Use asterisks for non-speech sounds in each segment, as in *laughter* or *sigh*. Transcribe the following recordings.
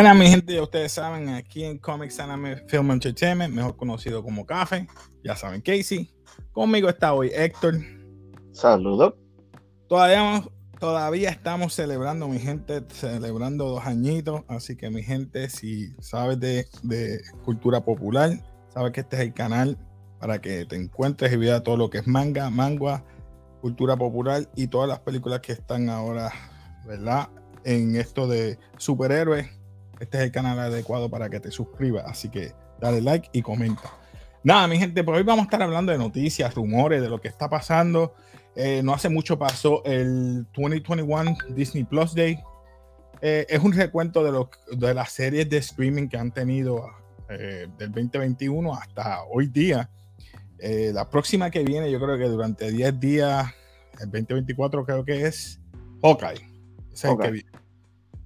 Buenas, mi gente, ya ustedes saben, aquí en Comics Anime Film Entertainment, mejor conocido como Café, ya saben, Casey. Conmigo está hoy Héctor. Saludos. Todavía, todavía estamos celebrando, mi gente, celebrando dos añitos, así que mi gente, si sabes de, de cultura popular, sabes que este es el canal para que te encuentres y veas todo lo que es manga, mangua, cultura popular y todas las películas que están ahora, ¿verdad? En esto de superhéroes este es el canal adecuado para que te suscribas. Así que dale like y comenta. Nada, mi gente, por hoy vamos a estar hablando de noticias, rumores, de lo que está pasando. Eh, no hace mucho pasó el 2021 Disney Plus Day. Eh, es un recuento de, lo, de las series de streaming que han tenido eh, del 2021 hasta hoy día. la próxima que viene, yo creo que durante 10 días, el 2024 creo que es Hawkeye. Es el que viene.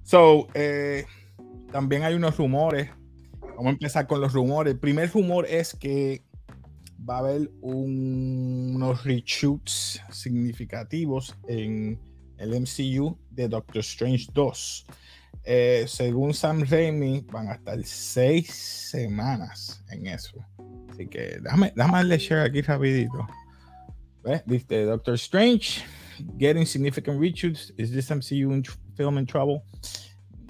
So, también hay unos rumores. Vamos a empezar con los rumores. El primer rumor es que va a haber unos reshoots significativos en el MCU de Doctor Strange 2. Eh, según Sam Raimi, van a estar seis semanas en eso. Así que déjame, déjame share aquí rapidito. ¿Ves? Dice Doctor Strange, getting significant reshoots. Is this MCU film in trouble?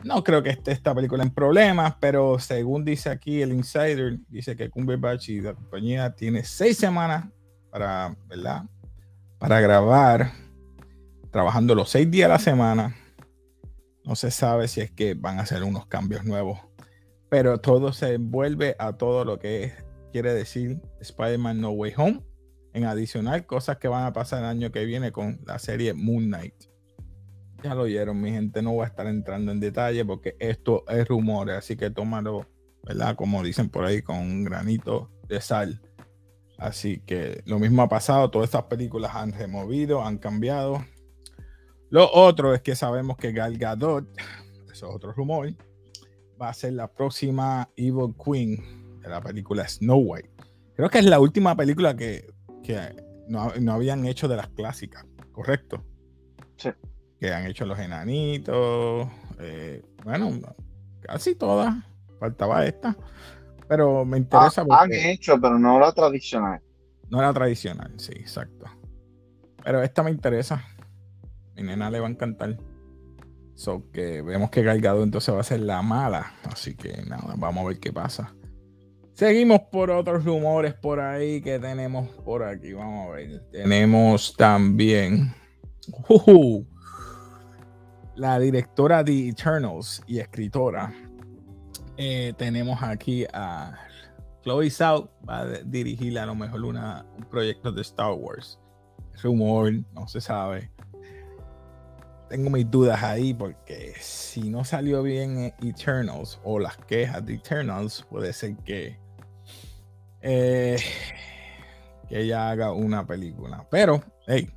No creo que esté esta película en problemas, pero según dice aquí el insider, dice que Cumberbatch y la compañía tiene seis semanas para, ¿verdad? Para grabar, trabajando los seis días a la semana. No se sabe si es que van a hacer unos cambios nuevos, pero todo se envuelve a todo lo que quiere decir Spider-Man No Way Home. En adicional, cosas que van a pasar el año que viene con la serie Moon Knight. Ya lo oyeron, mi gente. No voy a estar entrando en detalle porque esto es rumores, así que tómalo, ¿verdad? Como dicen por ahí, con un granito de sal. Así que lo mismo ha pasado. Todas estas películas han removido, han cambiado. Lo otro es que sabemos que Gal Gadot, eso es otro rumor, va a ser la próxima Evil Queen de la película Snow White. Creo que es la última película que, no, no habían hecho de las clásicas, ¿correcto? Sí que han hecho los enanitos. Eh, bueno, casi todas. Faltaba esta. Pero me interesa. Ah, han hecho, pero no la tradicional. No la tradicional, sí, exacto. Pero esta me interesa. Mi nena le va a encantar. So que vemos que Galgado entonces va a ser la mala. Así que nada, vamos a ver qué pasa. Seguimos por otros rumores por ahí que tenemos por aquí. Vamos a ver. Tenemos también. Uh la directora de Eternals y escritora. Eh, tenemos aquí a Chloe South, va a dirigir a lo mejor una, un proyecto de Star Wars. Rumor, no se sabe. Tengo mis dudas ahí porque si no salió bien Eternals o las quejas de Eternals, puede ser que, eh, que ella haga una película. Pero, hey,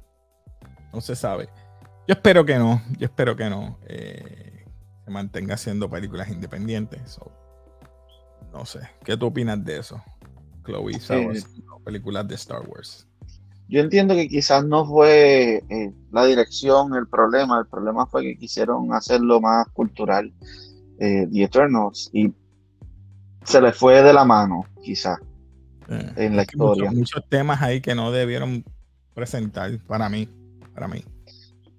no se sabe. Yo espero que no, yo espero que no. Eh, se mantenga haciendo películas independientes. no sé, ¿qué tú opinas de eso? Chloe películas de Star Wars. Yo entiendo que quizás no fue eh, la dirección el problema, el problema fue que quisieron hacerlo más cultural, eh, The Eternals, y se les fue de la mano, quizás, en la historia. Muchos, muchos temas ahí que no debieron presentar para mí, para mí.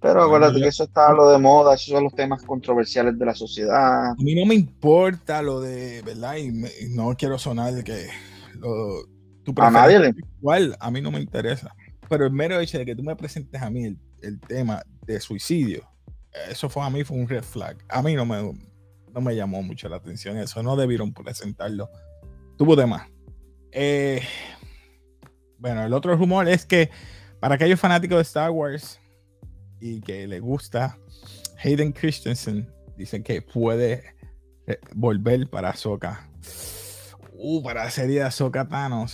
Pero acuérdate que eso está lo de moda, esos son los temas controversiales de la sociedad. A mí no me importa lo de, ¿verdad? Y, no quiero sonar de que lo, a nadie le igual, a mí no me interesa. Pero el mero hecho de que tú me presentes a mí el, tema de suicidio, eso fue a mí fue un red flag. A mí no me, no me llamó mucho la atención eso, no debieron presentarlo. Tuvo temas. Eh, bueno, el otro rumor es que para aquellos fanáticos de Star Wars, y que le gusta, Hayden Christensen dice que puede eh, volver para Soka. Uh, para la serie de Ahsoka Thanos.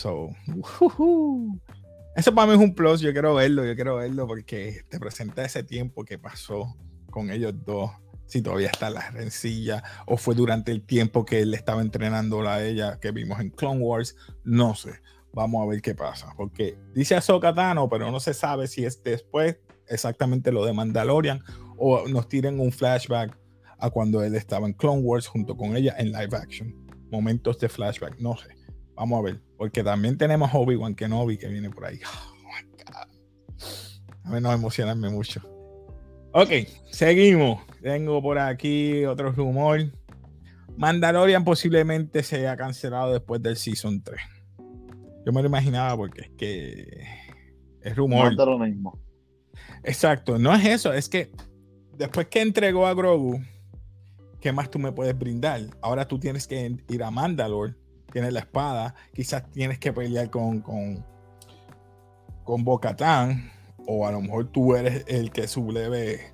Eso para mí es un plus. Yo quiero verlo, yo quiero verlo porque te presenta ese tiempo que pasó con ellos dos. Si todavía está la rencilla o fue durante el tiempo que él estaba entrenando a ella que vimos en Clone Wars, no sé. Vamos a ver qué pasa. Porque dice Ahsoka Tano, pero no se sabe si es después exactamente lo de Mandalorian o nos tiren un flashback a cuando él estaba en Clone Wars junto con ella en live action. Momentos de flashback, no sé. Vamos a ver, porque también tenemos Obi-Wan Kenobi que viene por ahí. Oh a ver, no emocionarme mucho. Ok, seguimos. Tengo por aquí otro rumor. Mandalorian posiblemente se haya cancelado después del Season 3. Yo me lo imaginaba porque es que es rumor. No lo mismo. Exacto, no es eso, es que después que entregó a Grogu, ¿qué más tú me puedes brindar? Ahora tú tienes que ir a Mandalore, tienes la espada, quizás tienes que pelear con, con, con Bocatán, o a lo mejor tú eres el que subleve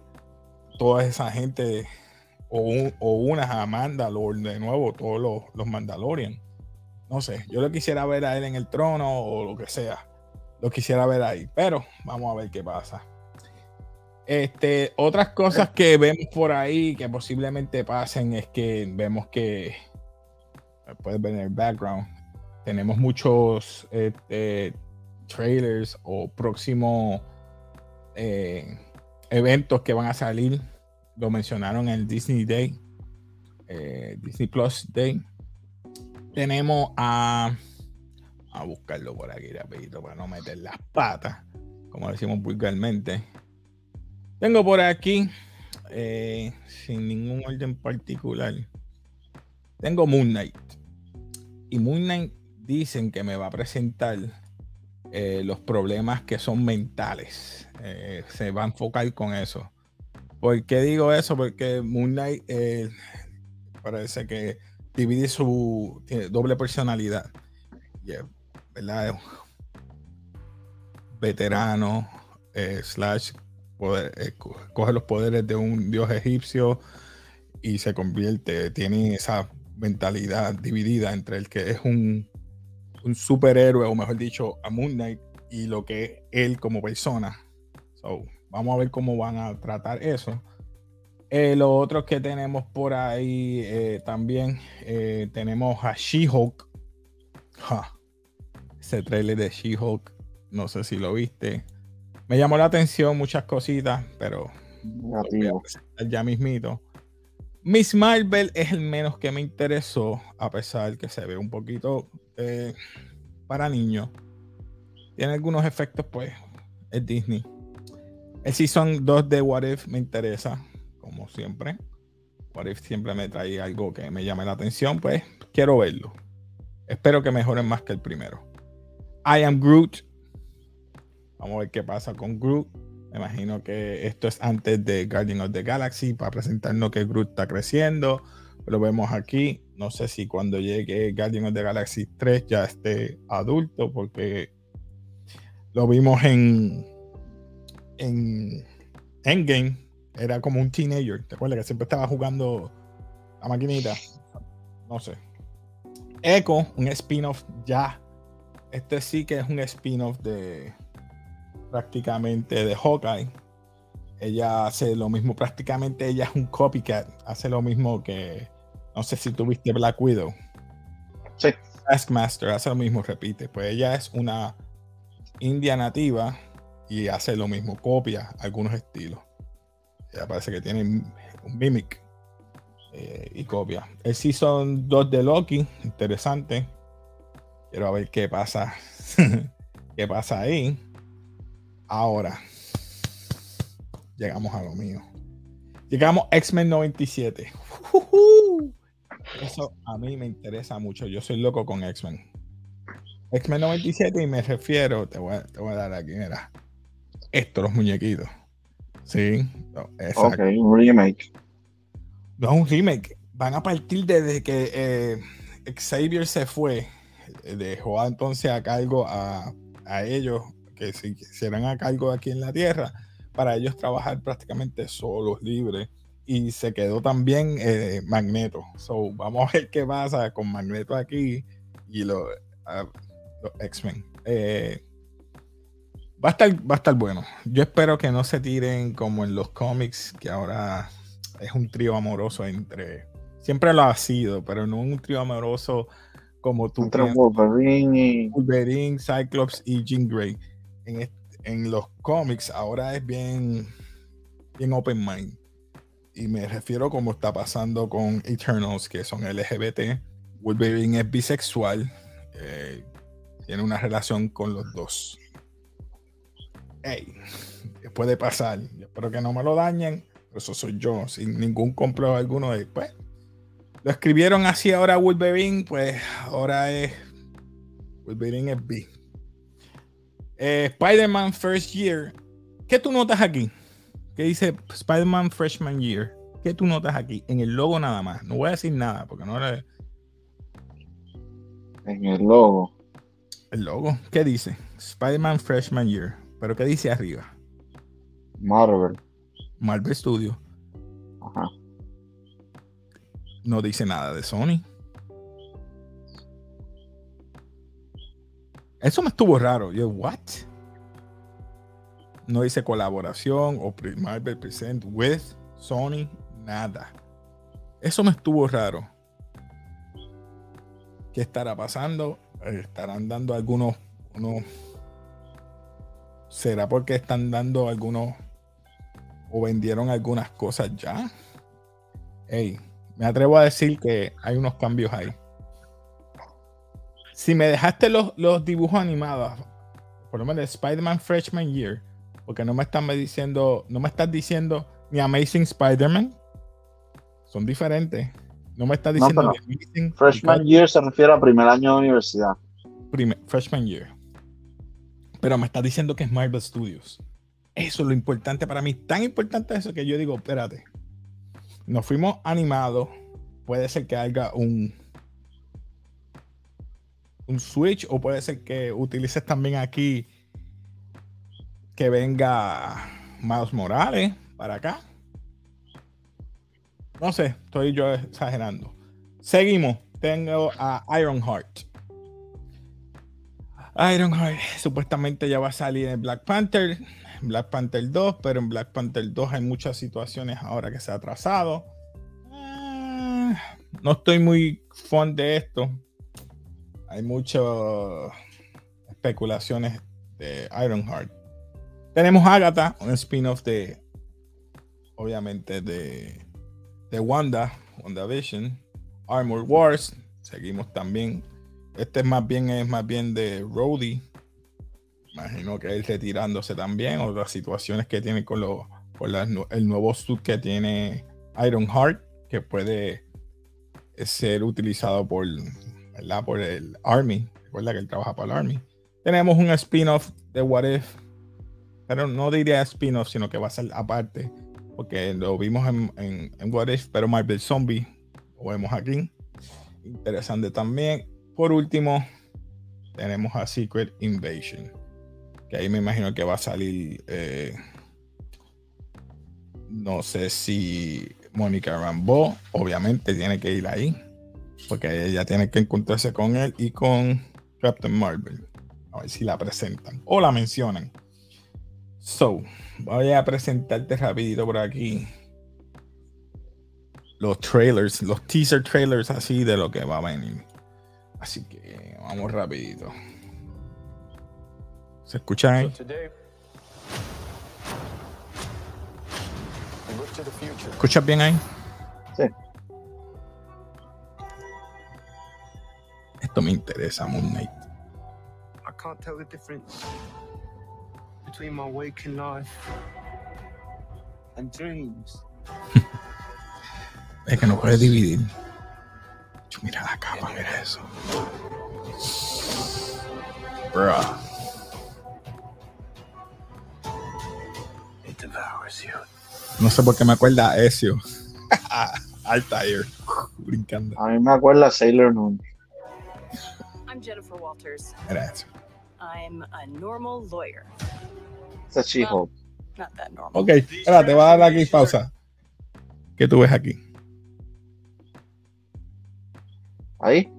toda esa gente, o, un, o unas a Mandalore de nuevo, todos los, los Mandalorian. No sé, yo lo quisiera ver a él en el trono o lo que sea. Lo quisiera ver ahí, pero vamos a ver qué pasa. Este, otras cosas que vemos por ahí que posiblemente pasen es que vemos que puedes ver en el background. Tenemos muchos este, trailers o próximos eh, eventos que van a salir. Lo mencionaron en el Disney Day, eh, Disney Plus Day. Tenemos a. A buscarlo por aquí rapidito para no meter las patas, como decimos vulgarmente. Tengo por aquí, eh, sin ningún orden particular, tengo Moon Knight. Y Moon Knight dicen que me va a presentar eh, los problemas que son mentales. Eh, se va a enfocar con eso. ¿Por qué digo eso? Porque Moon Knight parece que divide su doble personalidad. ¿verdad? Veterano, slash eh, coge los poderes de un dios egipcio y se convierte, tiene esa mentalidad dividida entre el que es un, superhéroe, o mejor dicho, a Moon Knight, y lo que es él como persona. So, vamos a ver cómo van a tratar eso. Eh, lo otro que tenemos por ahí eh, también tenemos a She-Hulk. Ese trailer de She-Hulk, no sé si lo viste. Me llamó la atención muchas cositas, pero ya mismito. Miss Marvel es el menos que me interesó, a pesar que se ve un poquito eh, para niños. Tiene algunos efectos, pues, es Disney. El Season 2 de What If me interesa, como siempre. What If siempre me trae algo que me llame la atención, pues quiero verlo. Espero que mejoren más que el primero. I Am Groot Vamos a ver qué pasa con Groot. Me imagino que esto es antes de Guardian of the Galaxy para presentarnos que Groot está creciendo. Lo vemos aquí. No sé si cuando llegue Guardian of the Galaxy 3 ya esté adulto, porque lo vimos en, en Endgame. Era como un teenager. ¿Te acuerdas que siempre estaba jugando la maquinita? No sé. Echo, un spin-off ya. Este sí que es un spin-off de, prácticamente de Hawkeye. Ella hace lo mismo, prácticamente ella es un copycat, hace lo mismo que, no sé si tuviste Black Widow. Sí. Taskmaster hace lo mismo, repite. Pues ella es una india nativa y hace lo mismo, copia algunos estilos. Ella parece que tiene un mimic eh, y copia. El Season 2 de Loki, interesante. Quiero ver qué pasa. *laughs* qué pasa ahí. Ahora, llegamos a lo mío. Llegamos X-Men 97. Eso a mí me interesa mucho. Yo soy loco con X-Men. X-Men 97 y me refiero, te voy, a, te voy, a, dar aquí, mira. Esto, los muñequitos. Sí. ok, un remake. No, un remake. Van a partir desde que eh, Xavier se fue. Dejó entonces a cargo a, a ellos que se hicieran a cargo aquí en la Tierra, para ellos trabajar prácticamente solos, libres. Y se quedó también eh, Magneto. So, vamos a ver qué pasa con Magneto aquí y los, X-Men. Eh, va, a estar, va a estar bueno. Yo espero que no se tiren como en los cómics, que ahora es un trío amoroso entre. Siempre lo ha sido, pero no un trío amoroso como tú. Entre Wolverine y. Wolverine, Cyclops y Jean Grey en, los cómics ahora es bien, bien open mind. y me refiero como está pasando con Eternals, que son LGBT. Wolverine es bisexual, eh, tiene una relación con los dos. Hey, puede pasar. espero que no me lo dañen, eso soy yo, sin ningún complejo alguno. Después pues, lo escribieron así ahora Wolverine, pues ahora es Wolverine es B. Eh, Spider-Man First Year. ¿Qué tú notas aquí? ¿Qué dice Spider-Man Freshman Year? ¿Qué tú notas aquí? En el logo nada más. No voy a decir nada porque no era. En el logo. El logo. ¿Qué dice? Spider-Man Freshman Year. ¿Pero qué dice arriba? Marvel. Marvel Studio. Ajá. No dice nada de Sony. Eso me estuvo raro. Yo, ¿what? No dice colaboración o Marvel Present with Sony, nada. Eso me estuvo raro. ¿Qué estará pasando? Eh, ¿Estarán dando algunos unos ¿Será porque están dando algunos o vendieron algunas cosas ya? Hey, me atrevo a decir que hay unos cambios ahí. Si me dejaste los, los dibujos animados, por lo menos Spider-Man Freshman Year, porque no me están diciendo, no me estás diciendo ni Amazing Spider-Man, son diferentes. No me estás diciendo Freshman Year se refiere a primer año de universidad. freshman Year pero me está diciendo que es Marvel Studios. Eso es lo importante para mí. Tan importante eso que yo digo, espérate. Nos fuimos animados. Puede ser que haya un, un Switch o puede ser que utilices también aquí que venga Miles Morales para acá. No sé, estoy yo exagerando. Seguimos. Tengo a Ironheart. Ironheart supuestamente ya va a salir en Black Panther, Black Panther 2, pero en Black Panther 2 hay muchas situaciones ahora que se ha atrasado. Ah, no estoy muy fan de esto. Hay muchas especulaciones de Ironheart. Tenemos Agatha, un spin-off de, obviamente, de, de Wanda, WandaVision, Armor Wars. Seguimos también este es más bien, es más bien de Rhodey. Imagino que él retirándose también. Otras situaciones que tiene con, lo, con el nuevo suit que tiene Iron Heart, que puede ser utilizado por, por el Army. Recuerda que él trabaja para el Army. Tenemos un spin-off de What If. Pero no diría spin-off, sino que va a ser aparte. Porque lo vimos en, What If, pero Marvel Zombie lo vemos aquí. Interesante también. Por último, tenemos a Secret Invasion. Que ahí me imagino que va a salir. Eh, no sé si Mónica Rambeau, obviamente, tiene que ir ahí. Porque ella tiene que encontrarse con él y con Captain Marvel. A ver si la presentan o la mencionan. So, voy a presentarte rapidito por aquí los trailers, los teaser trailers así de lo que va a venir. Así que vamos rapidito. ¿Se escucha ahí? ¿Escuchas bien ahí? Sí. Esto me interesa, Moon Knight. I can't tell the difference between my waking life and dreams. *laughs* es que no puedes dividir. Mira la capa, mira eso. Bruh. No sé por qué me acuerda a Ezio. *laughs* Altair. Brincando. A mí me acuerda a Sailor Moon. I'm Jennifer Walters. Mira eso. I'm a normal lawyer. It's a She-Hulk. Not that normal. Ok, espérate, voy a dar aquí pausa. ¿Qué tú ves aquí? Ahí.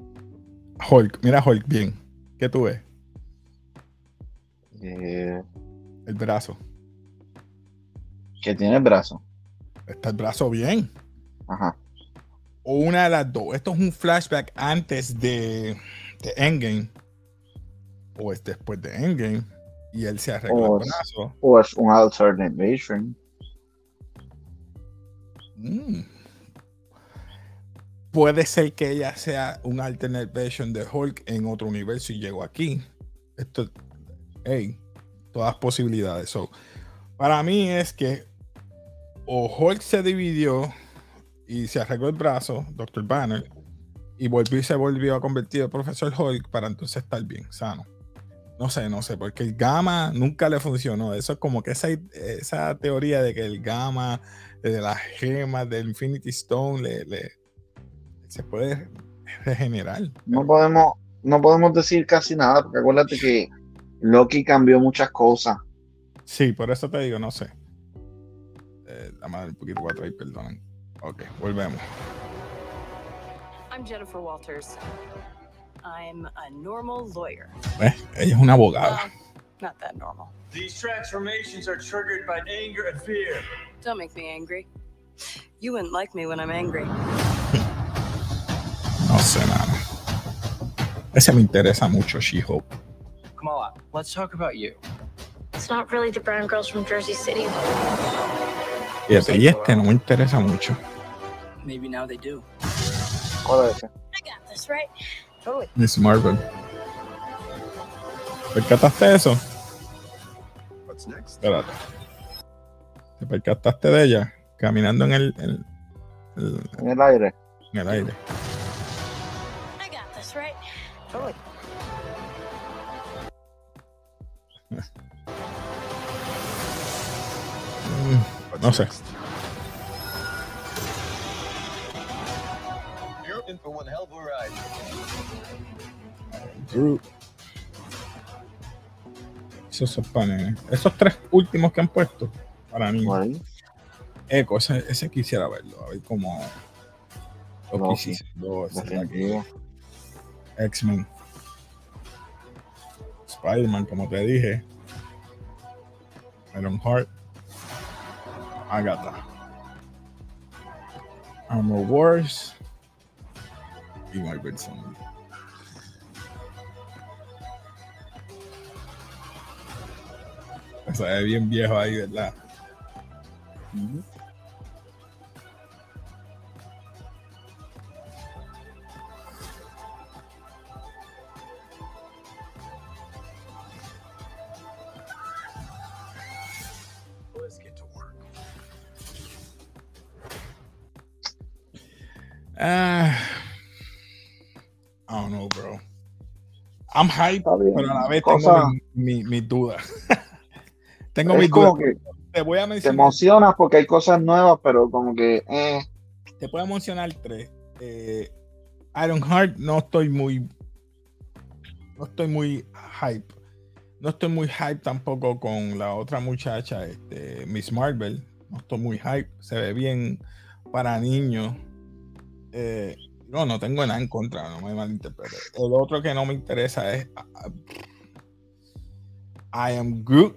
Hulk, mira Hulk bien. ¿Qué tú ves? Eh, el brazo. ¿Qué tiene el brazo? Está el brazo bien. Ajá. O una de las dos. Esto es un flashback antes de, de Endgame. O es después de Endgame. Y él se arregla el brazo. O es un alternate vision. Mm. Puede ser que ella sea un alternate version de Hulk en otro universo y llegó aquí. Esto, hey, todas posibilidades. So, para mí es que o Hulk se dividió y se arregló el brazo, Dr. Banner, y volvió y se volvió a convertir en profesor Hulk para entonces estar bien, sano. No sé, no sé, porque el gamma nunca le funcionó. Eso es como que esa, esa teoría de que el gamma de las gemas del Infinity Stone le, le- se puede regenerar. No podemos, no podemos decir casi nada, porque acuérdate que Loki cambió muchas cosas. Sí, por eso te digo, no sé. Eh, la madre un poquito para atrás, perdonen. Ok, volvemos. I'm Jennifer Walters. I'm a normal lawyer. Eh, eh, ¿Ves? Ella es una abogada. Well, not that normal. These transformations are triggered by anger and fear. Don't make me angry. You wouldn't like me when I'm angry. *laughs* No sé nada. Ese me interesa mucho, She-Hulk. Kamala, let's talk about you. It's not really the brown girls from Jersey City. Fíjate, y este no me interesa mucho. Maybe now they do. I got this, right? Totally. Miss Marvel. ¿Percataste de eso? What's next? Espérate. ¿Te percataste de ella? Caminando en el, el- el- En el aire. en el aire. I got this, right? Totally. *laughs* Mm, no sé. In for one hell of a ride. Groot. Esos son nenes. Esos tres últimos que han puesto para. Por ahí. Eco, ese, ese quisiera verlo. A ver cómo. Lo que-. X-Men. Spider-Man, como te dije. Iron Heart. Agatha. Armor Wars. Y Marvel Zombie. Se ve bien viejo ahí, ¿verdad? Ujú. Let's get to work. Ah, I'm hype, pero a la vez Cosa- tengo mi, mi, *laughs* mis dudas. tengo mis dudas. Te voy a te mencionar, emocionas porque hay cosas nuevas, pero como que, eh, te puedo mencionar tres. Eh, Iron Heart no estoy muy no estoy muy hype. No estoy muy hype tampoco con la otra muchacha, este, Miss Marvel. No estoy muy hype. Se ve bien para niños. Eh, no, no tengo nada en contra, no me malinterprete. El otro que no me interesa es ah, ah, I Am Groot.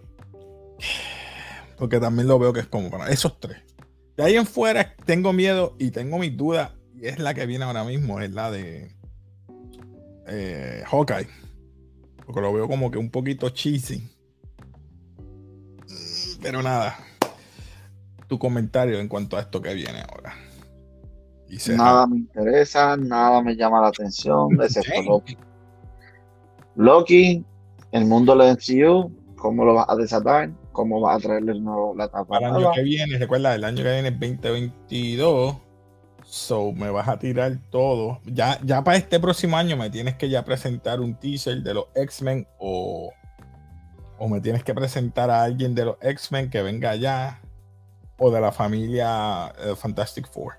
Porque también lo veo que es como para esos tres. De ahí en fuera tengo miedo y tengo mis dudas. Y es la que viene ahora mismo, es la de eh, Hawkeye. Porque lo veo como que un poquito cheesy. Pero nada. Tu comentario en cuanto a esto que viene ahora. Y nada me interesa, nada me llama la atención, *laughs* excepto Ok. Loki. Loki, el mundo del MCU, ¿cómo lo vas a desatar? ¿Cómo vas a traerle nuevo la tapa Para el año que viene, recuerda, el año que viene es 2022. So me vas a tirar todo. Ya, ya para este próximo año me tienes que ya presentar un teaser de los X-Men o, o me tienes que presentar a alguien de los X-Men que venga allá o de la familia eh, Fantastic Four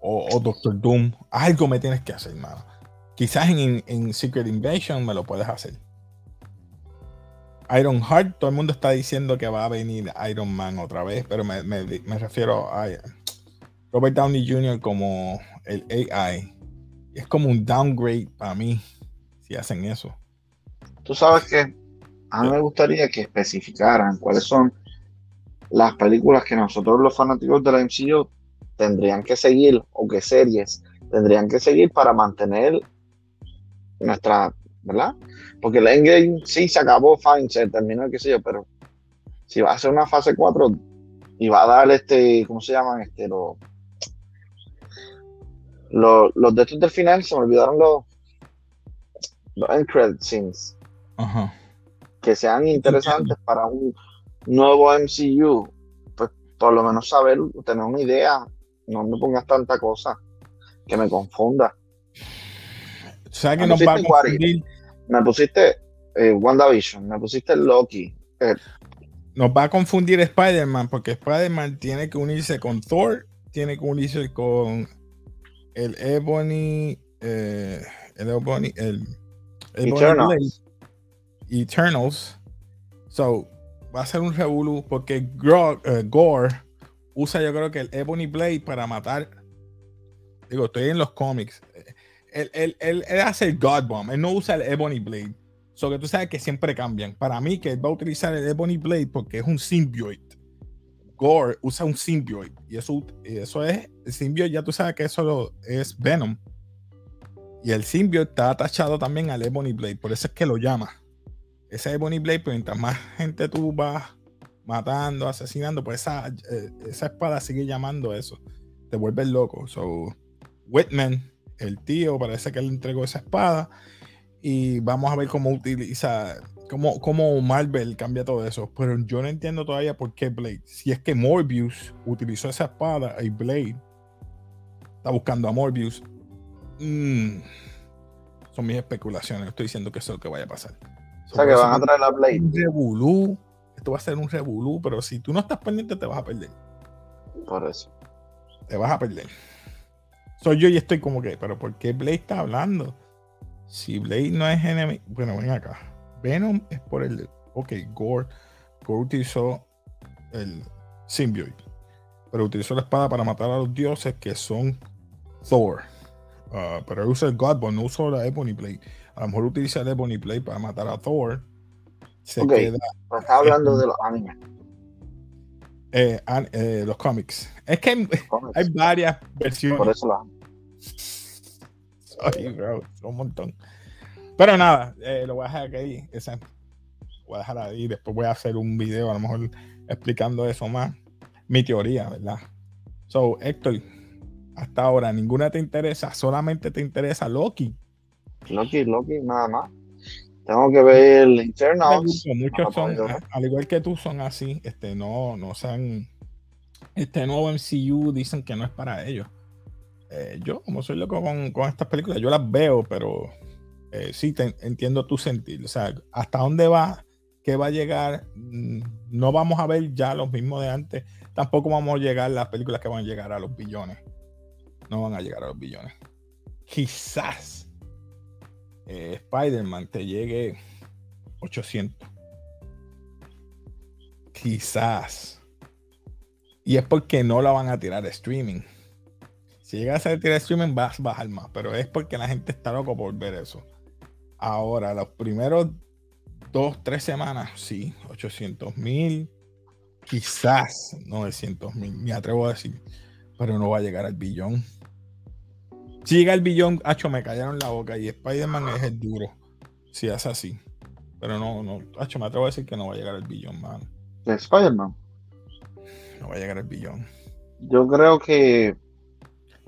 o, Doctor Doom. Algo me tienes que hacer, mano. Quizás en, en Secret Invasion me lo puedes hacer. Iron Heart, todo el mundo está diciendo que va a venir Iron Man otra vez, pero me, me- me refiero a Robert Downey Jr. como el AI. Es como un downgrade para mí si hacen eso. Tú sabes que a mí me gustaría que especificaran cuáles son las películas que nosotros los fanáticos de la MCU tendrían que seguir o qué series tendrían que seguir para mantener nuestra, ¿verdad? Porque el Endgame sí se acabó, fine, se terminó, qué sé yo, pero si va a hacer una fase 4 y va a dar este, ¿cómo se llaman? Este, los, Los, los de estos del final se me olvidaron los, los end credit scenes Ajá. que sean interesantes para un nuevo MCU. Pues por lo menos saber, tener una idea. No me pongas tanta cosa que me confunda. ¿Sabes que nos va a confundir? Me pusiste eh, WandaVision, me pusiste Loki. eh, Nos va a confundir Spider-Man porque Spider-Man tiene que unirse con Thor, tiene que unirse con el Ebony, eh, el Ebony, el, Ebony Eternals. Blade, Eternals. So, va a ser un revolú porque Gro- eh, Gore usa yo creo que el Ebony Blade para matar. Digo, estoy en los cómics. Él, él- él- él hace el God Bomb, él no usa el Ebony Blade. So que tú sabes que siempre cambian. Para mí, que él va a utilizar el Ebony Blade porque es un symbiote. Gore usa un symbiote. Y eso, eso es. El symbiote, ya tú sabes que eso es Venom. Y el symbiote está atachado también al Ebony Blade. Por eso es que lo llama. Ese Ebony Blade, pues mientras más gente tú vas matando, asesinando, pues esa, eh, esa espada sigue llamando eso. Te vuelves loco. So, Whitman, el tío, parece que le entregó esa espada y vamos a ver cómo utiliza, cómo, cómo Marvel cambia todo eso. Pero yo no entiendo todavía por qué Blade. Si es que Morbius utilizó esa espada y Blade está buscando a Morbius, mm, son mis especulaciones. No estoy diciendo que eso es lo que vaya a pasar. o sea que van a traer la Blade. revolú. Esto va a ser un revolú, pero si tú no estás pendiente, te vas a perder. Por eso. Te vas a perder. Soy yo y estoy como que, pero ¿por qué Blade está hablando? Si Blade no es enemigo. Bueno, ven acá. Venom es por el. Ok, Gore. Gore utilizó el symbiote. Pero utilizó la espada para matar a los dioses que son Thor. Ah, pero usa el Godbone, no usó la Ebony Blade. A lo mejor utiliza el Ebony Blade para matar a Thor. Se queda Pero está hablando de los animes. eh, an- eh, los cómics. Es que hay, varias versiones. Por eso la Ay, bro, un montón. Pero nada, eh, lo voy a dejar ahí. Esa, voy a dejar ahí. Después voy a hacer un video, a lo mejor explicando eso más. Mi teoría, ¿verdad? So, Héctor, hasta ahora ninguna te interesa, solamente te interesa Loki. Loki, Loki, nada más. Tengo que ver el Eternals. Muchos son, a- al igual que tú, son así. Este, no, no sean. Este nuevo MCU dicen que no es para ellos. Eh, yo, como soy loco con, con estas películas, yo las veo, pero eh, sí te, entiendo tu sentir. O sea, hasta dónde va, qué va a llegar, Mm, no vamos a ver ya los mismos de antes. Tampoco vamos a llegar las películas que van a llegar a los billones. No van a llegar a los billones. Quizás eh, Spider-Man te llegue 800. Quizás. Y es porque no la van a tirar a streaming. Si llega a tirar streaming, vas a bajar más. Pero es porque la gente está loco por ver eso. Ahora, los primeros dos, tres semanas, sí, 800 mil. Quizás 900 mil. Me atrevo a decir. Pero no va a llegar al billón. Si llega al billón, hacho, me callaron la boca. Y Spider-Man es el duro. Si es así. Pero no, no, hacho, me atrevo a decir que no va a llegar al billón, man. de Spider-Man. No va a llegar al billón. Yo creo que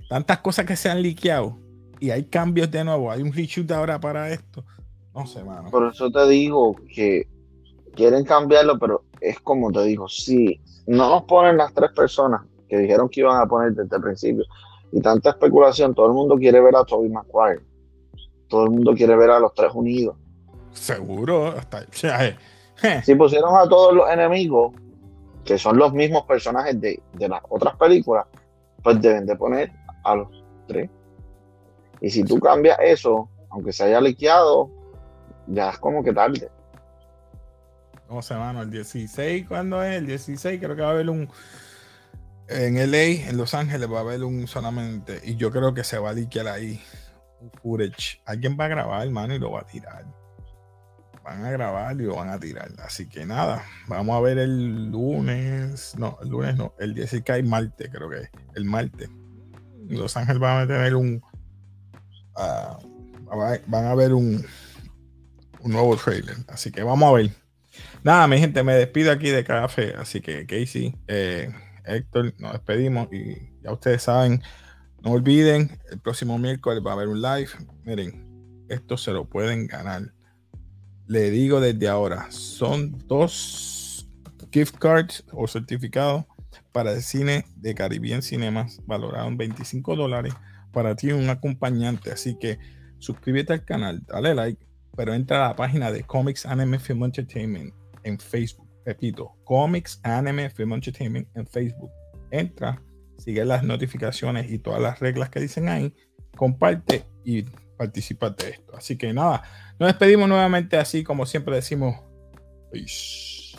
Tantas cosas que se han liqueado. Y hay cambios de nuevo. Hay un reshoot ahora para esto. No sé, mano. por eso te digo que quieren cambiarlo, pero es como te digo, si no nos ponen las tres personas que dijeron que iban a poner desde el principio y tanta especulación, todo el mundo quiere ver a Tobey Maguire. Todo el mundo quiere ver a los tres unidos. Seguro. Hasta, *laughs* Si pusieron a todos los enemigos, que son los mismos personajes de, de las otras películas, pues deben de poner a los tres. Y si tú cambias eso, aunque se haya liqueado, ya es como que tarde. ¿Cómo se llama? El 16, ¿cuándo es? El 16, creo que va a haber un. En LA, en Los Ángeles, va a haber un solamente. Y yo creo que se va a liquear ahí un footage. Alguien va a grabar, hermano, y lo va a tirar. Van a grabar y lo van a tirar. Así que nada, vamos a ver el lunes. No, el lunes no, el 16 cae martes, creo que es. El martes. Los Ángeles van a tener un. ah, va- van a ver un, un nuevo trailer. Así que vamos a ver. Nada, mi gente, me despido aquí de café. Así que, Casey, eh, Héctor, nos despedimos y ya ustedes saben, No olviden, el próximo miércoles va a haber un live. Miren, esto se lo pueden ganar. Le digo desde ahora, son dos gift cards o certificados para el cine de Caribbean Cinemas, valorado en 25 dólares. Para ti, un acompañante. Así que suscríbete al canal, dale like, pero entra a la página de Comics Anime Film Entertainment en Facebook. Repito, Comics Anime Film Entertainment en Facebook. Entra, sigue las notificaciones y todas las reglas que dicen ahí, comparte y participa de esto. Así que nada, nos despedimos nuevamente así como siempre decimos. Peace.